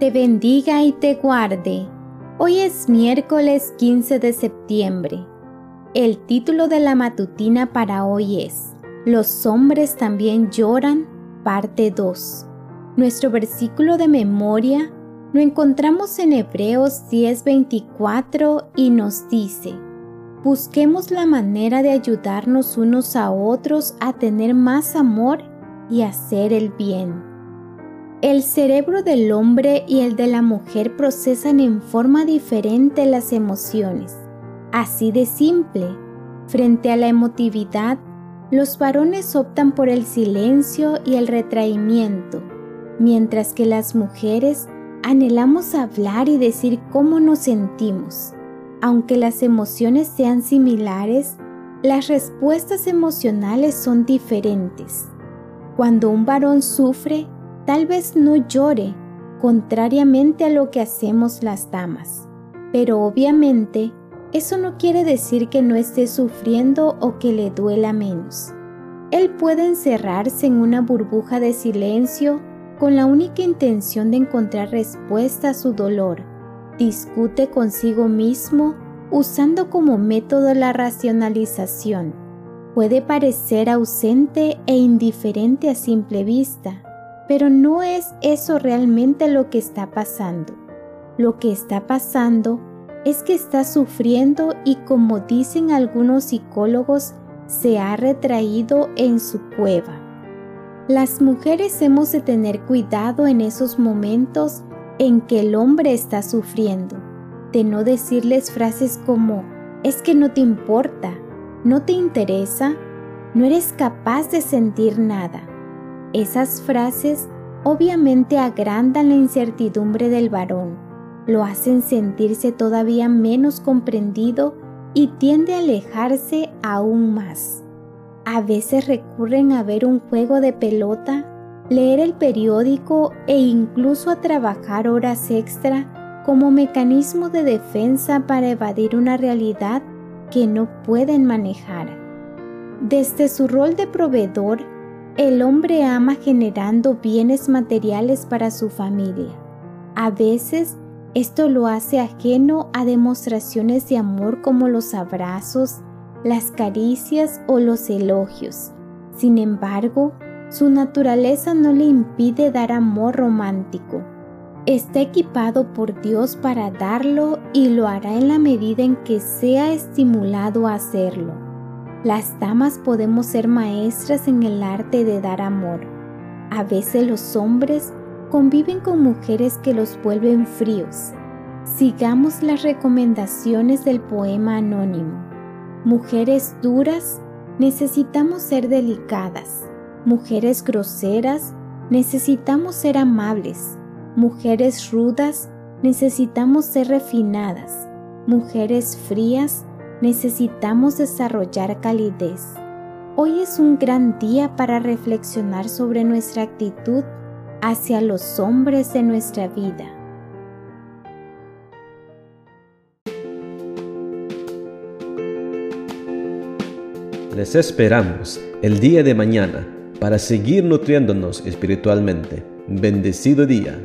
te bendiga y te guarde. Hoy es miércoles 15 de septiembre. El título de la matutina para hoy es Los hombres también lloran, parte 2. Nuestro versículo de memoria lo encontramos en Hebreos 10:24 y nos dice, Busquemos la manera de ayudarnos unos a otros a tener más amor y hacer el bien. El cerebro del hombre y el de la mujer procesan en forma diferente las emociones. Así de simple, frente a la emotividad, los varones optan por el silencio y el retraimiento, mientras que las mujeres anhelamos hablar y decir cómo nos sentimos. Aunque las emociones sean similares, las respuestas emocionales son diferentes. Cuando un varón sufre, tal vez no llore, contrariamente a lo que hacemos las damas. Pero obviamente, eso no quiere decir que no esté sufriendo o que le duela menos. Él puede encerrarse en una burbuja de silencio con la única intención de encontrar respuesta a su dolor. Discute consigo mismo usando como método la racionalización. Puede parecer ausente e indiferente a simple vista, pero no es eso realmente lo que está pasando. Lo que está pasando es que está sufriendo y como dicen algunos psicólogos, se ha retraído en su cueva. Las mujeres hemos de tener cuidado en esos momentos en que el hombre está sufriendo, de no decirles frases como, es que no te importa, no te interesa, no eres capaz de sentir nada. Esas frases obviamente agrandan la incertidumbre del varón, lo hacen sentirse todavía menos comprendido y tiende a alejarse aún más. A veces recurren a ver un juego de pelota, leer el periódico e incluso a trabajar horas extra como mecanismo de defensa para evadir una realidad que no pueden manejar. Desde su rol de proveedor, el hombre ama generando bienes materiales para su familia. A veces esto lo hace ajeno a demostraciones de amor como los abrazos, las caricias o los elogios. Sin embargo, su naturaleza no le impide dar amor romántico. Está equipado por Dios para darlo y lo hará en la medida en que sea estimulado a hacerlo. Las damas podemos ser maestras en el arte de dar amor. A veces los hombres conviven con mujeres que los vuelven fríos. Sigamos las recomendaciones del poema anónimo. Mujeres duras, necesitamos ser delicadas. Mujeres groseras, necesitamos ser amables. Mujeres rudas, necesitamos ser refinadas. Mujeres frías, necesitamos desarrollar calidez. Hoy es un gran día para reflexionar sobre nuestra actitud hacia los hombres de nuestra vida. Les esperamos el día de mañana para seguir nutriéndonos espiritualmente. Bendecido día.